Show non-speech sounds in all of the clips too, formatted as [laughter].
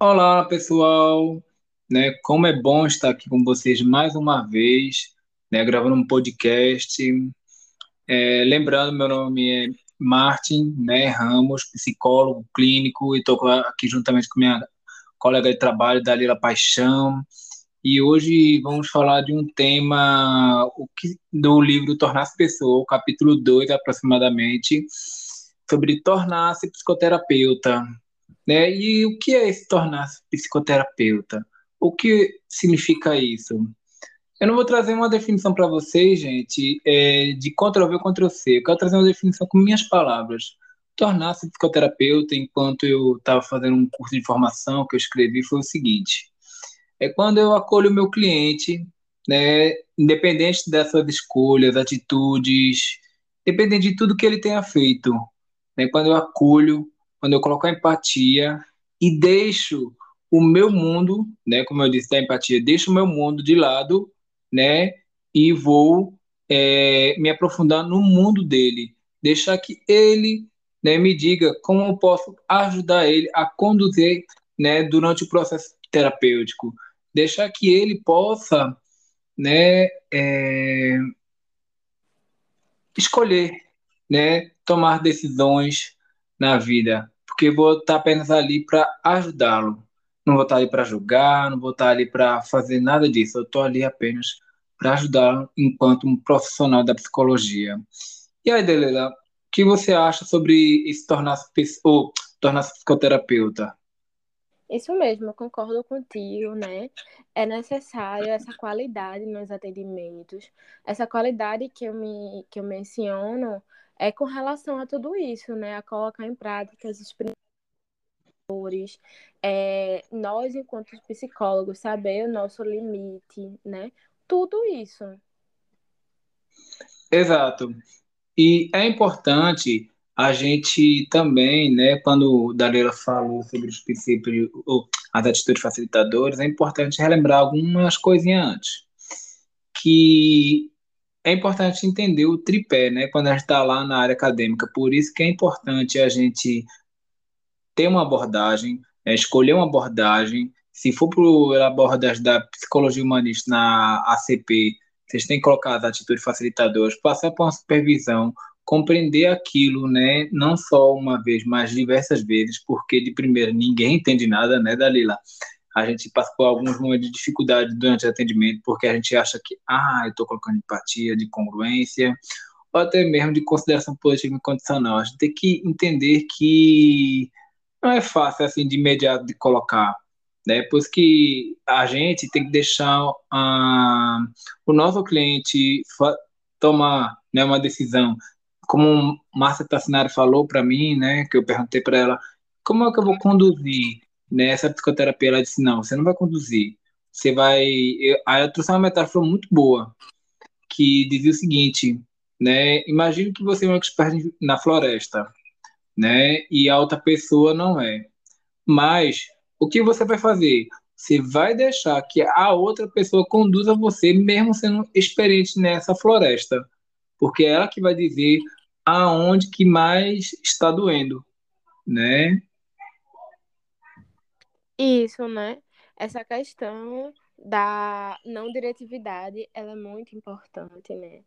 Olá, pessoal, né? Como é bom estar aqui com vocês mais uma vez, né? Gravando um podcast. É, lembrando, meu nome é Martin, né? Ramos, psicólogo clínico, e estou aqui juntamente com minha colega de trabalho, Dalila Paixão. E hoje vamos falar de um tema o que, do livro Tornar-se Pessoa, capítulo 2 aproximadamente, sobre tornar-se psicoterapeuta. Né? E o que é se tornar psicoterapeuta? O que significa isso? Eu não vou trazer uma definição para vocês, gente, é, de Ctrl-V, Ctrl-C. Eu quero trazer uma definição com minhas palavras. Tornar-se psicoterapeuta, enquanto eu estava fazendo um curso de formação que eu escrevi, foi o seguinte: é quando eu acolho o meu cliente, né, independente das suas escolhas, atitudes, independente de tudo que ele tenha feito, né, quando eu acolho, quando eu coloco a empatia e deixo o meu mundo, né, como eu disse da empatia, deixo o meu mundo de lado, né, e vou é, me aprofundar no mundo dele, deixar que ele, né, me diga como eu posso ajudar ele a conduzir, né, durante o processo terapêutico, deixar que ele possa, né, é, escolher, né, tomar decisões na vida, porque vou estar apenas ali para ajudá-lo. Não vou estar ali para julgar, não vou estar ali para fazer nada disso. Eu estou ali apenas para ajudá-lo enquanto um profissional da psicologia. E aí, Delela, o que você acha sobre se tornar-se ou tornar-se psicoterapeuta? Isso mesmo, eu concordo contigo, né? É necessário essa qualidade nos atendimentos, essa qualidade que eu me que eu menciono é com relação a tudo isso, né? A colocar em prática os princípios, é, nós, enquanto psicólogos, saber o nosso limite, né? Tudo isso. Exato. E é importante a gente também, né, quando Dalila falou sobre os princípios, ou as atitudes facilitadoras, é importante relembrar algumas coisinhas antes. Que é importante entender o tripé, né, quando a gente está lá na área acadêmica. Por isso que é importante a gente ter uma abordagem, é, escolher uma abordagem. Se for para a abordagem da psicologia humanista na ACP, vocês têm que colocar as atitudes facilitadoras, passar por uma supervisão, compreender aquilo, né, não só uma vez, mas diversas vezes, porque de primeira ninguém entende nada, né, Dalila? A gente passa por alguns momentos de dificuldade durante o atendimento, porque a gente acha que, ah, eu estou colocando empatia, de congruência, ou até mesmo de consideração positiva e condicional. A gente tem que entender que não é fácil, assim, de imediato de colocar, né? Pois que a gente tem que deixar uh, o nosso cliente tomar né, uma decisão. Como Márcia Tassinari falou para mim, né, que eu perguntei para ela, como é que eu vou conduzir nessa psicoterapia, ela disse: não, você não vai conduzir. Você vai. Aí eu trouxe uma metáfora muito boa, que dizia o seguinte: né? Imagine que você é um expert na floresta, né? E a outra pessoa não é. Mas o que você vai fazer? Você vai deixar que a outra pessoa conduza você, mesmo sendo experiente nessa floresta, porque é ela que vai dizer aonde que mais está doendo, né? Isso, né? Essa questão da não diretividade, ela é muito importante, né?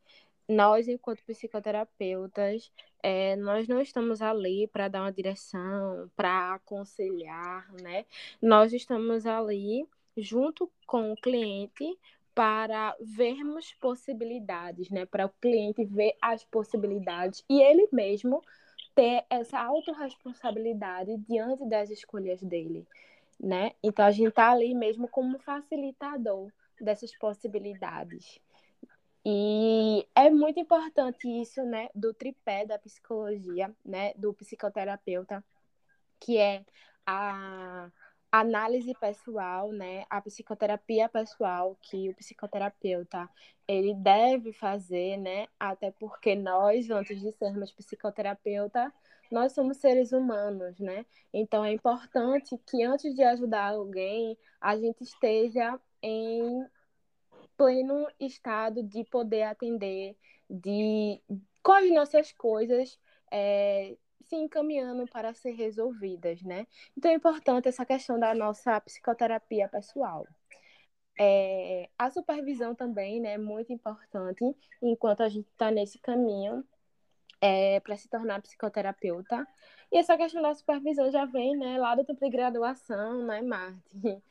Nós, enquanto psicoterapeutas, é, nós não estamos ali para dar uma direção, para aconselhar, né? Nós estamos ali junto com o cliente para vermos possibilidades, né? Para o cliente ver as possibilidades e ele mesmo ter essa autorresponsabilidade diante das escolhas dele né? Então a gente está ali mesmo como facilitador dessas possibilidades. E é muito importante isso, né, do tripé da psicologia, né, do psicoterapeuta, que é a análise pessoal, né, a psicoterapia pessoal que o psicoterapeuta ele deve fazer, né, até porque nós, antes de sermos psicoterapeuta, nós somos seres humanos, né? Então é importante que antes de ajudar alguém, a gente esteja em pleno estado de poder atender, de com as nossas coisas, é, se encaminhando para ser resolvidas, né? Então é importante essa questão da nossa psicoterapia pessoal. É, a supervisão também né, é muito importante enquanto a gente está nesse caminho é, para se tornar psicoterapeuta. E essa questão da supervisão já vem né, lá do tempo de graduação, né, Marte? [laughs]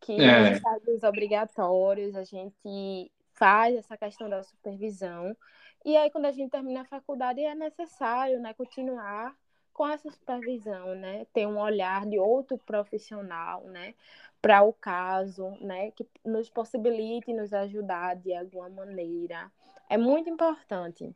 Que é. estágios obrigatórios a gente faz essa questão da supervisão. E aí, quando a gente termina a faculdade, é necessário né, continuar com essa supervisão, né? Ter um olhar de outro profissional, né? Para o caso, né? Que nos possibilite nos ajudar de alguma maneira. É muito importante.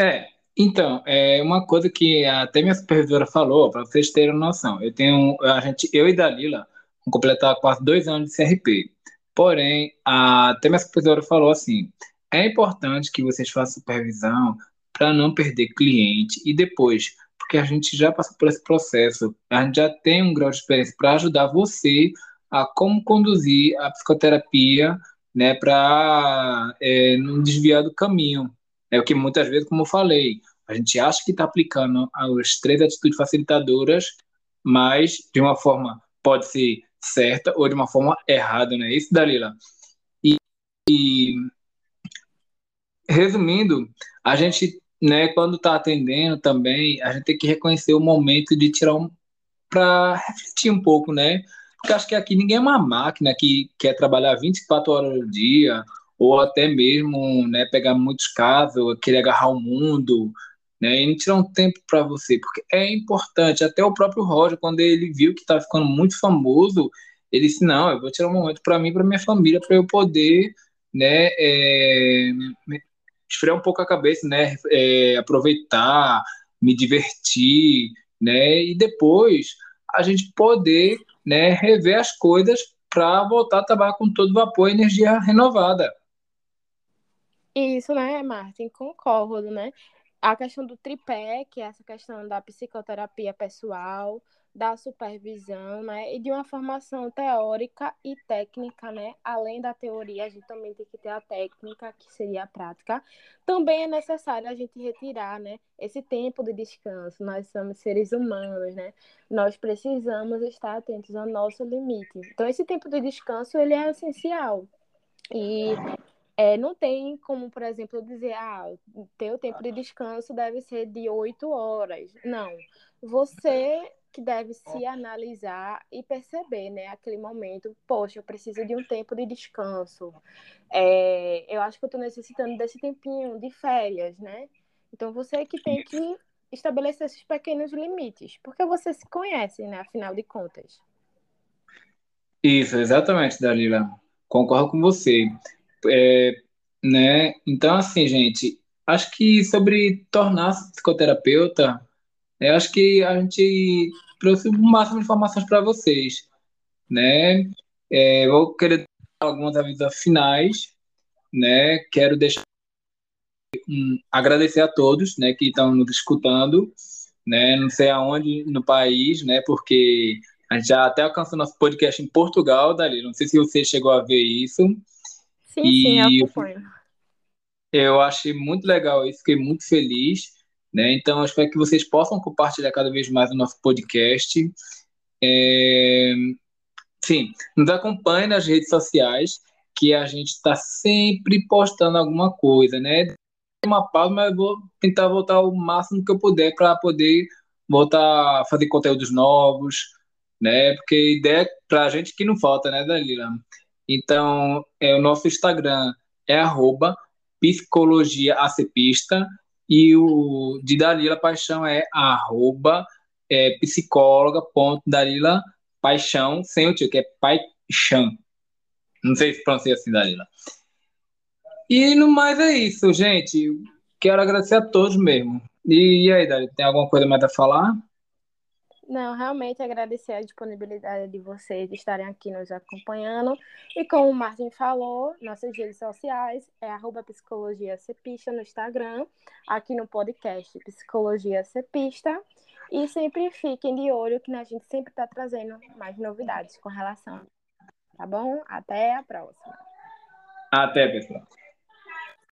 É, então, é uma coisa que até minha supervisora falou, para vocês terem noção. Eu tenho, a gente, eu e Dalila, vamos completar quase dois anos de CRP. Porém, a, até minha supervisora falou assim: é importante que vocês façam supervisão para não perder cliente e depois, porque a gente já passou por esse processo, a gente já tem um grau de experiência para ajudar você a como conduzir a psicoterapia, né, para é, não desviar do caminho. É o que muitas vezes, como eu falei, a gente acha que está aplicando as três atitudes facilitadoras, mas de uma forma pode ser certa ou de uma forma errada, né? Isso, Dalila. E, e resumindo, a gente né, quando está atendendo também, a gente tem que reconhecer o momento de tirar um para refletir um pouco, né? Porque acho que aqui ninguém é uma máquina que quer trabalhar 24 horas no dia, ou até mesmo, né, pegar muitos casos, querer agarrar o mundo, né, e tirar um tempo para você, porque é importante. Até o próprio Roger, quando ele viu que estava ficando muito famoso, ele disse: Não, eu vou tirar um momento para mim, para minha família, para eu poder, né, é, esfriar um pouco a cabeça, né? É, aproveitar, me divertir, né? E depois a gente poder, né, rever as coisas para voltar a trabalhar com todo vapor e energia renovada. Isso, né, Martin? Concordo, né? A questão do tripé, que é essa questão da psicoterapia pessoal, da supervisão, né, e de uma formação teórica e técnica, né, além da teoria, a gente também tem que ter a técnica, que seria a prática. Também é necessário a gente retirar, né, esse tempo de descanso. Nós somos seres humanos, né, nós precisamos estar atentos ao nosso limite. Então, esse tempo de descanso, ele é essencial. E é, não tem como, por exemplo, dizer, ah, teu tempo de descanso deve ser de oito horas. Não. Você que deve se analisar e perceber, né, aquele momento, poxa, eu preciso de um tempo de descanso. É, eu acho que eu estou necessitando desse tempinho de férias, né? Então você que tem que estabelecer esses pequenos limites, porque você se conhece, né, afinal de contas. Isso, exatamente, Dalila. Concordo com você. É, né? Então, assim, gente, acho que sobre tornar-se psicoterapeuta eu acho que a gente trouxe o máximo de informações para vocês, né? É, vou querer alguns avisos finais, né? Quero deixar um, agradecer a todos, né, que estão nos escutando, né? Não sei aonde no país, né? Porque a gente já até alcançou nosso podcast em Portugal, Dali. Não sei se você chegou a ver isso. Sim, e sim, eu, eu achei muito legal isso, fiquei muito feliz. Né? Então, espero que vocês possam compartilhar cada vez mais o nosso podcast. É... Sim, nos acompanhe nas redes sociais, que a gente está sempre postando alguma coisa, né? Uma pausa, mas eu vou tentar voltar o máximo que eu puder para poder voltar a fazer conteúdos novos, né? Porque ideia para a gente que não falta, né, Dalila? Então, é, o nosso Instagram é arroba psicologiaacepista e o de Dalila Paixão é arroba é, psicóloga.dalila Paixão, sem o tio, que é Paixão. Não sei se pronuncia assim, Dalila. E no mais é isso, gente. Quero agradecer a todos mesmo. E, e aí, Dalila, tem alguma coisa mais a falar? Não, realmente agradecer a disponibilidade de vocês de estarem aqui nos acompanhando. E como o Martin falou, nossas redes sociais é arroba Psicologia Cepista no Instagram, aqui no podcast Psicologia Cepista. E sempre fiquem de olho que a gente sempre está trazendo mais novidades com relação. Tá bom? Até a próxima. Até, pessoal.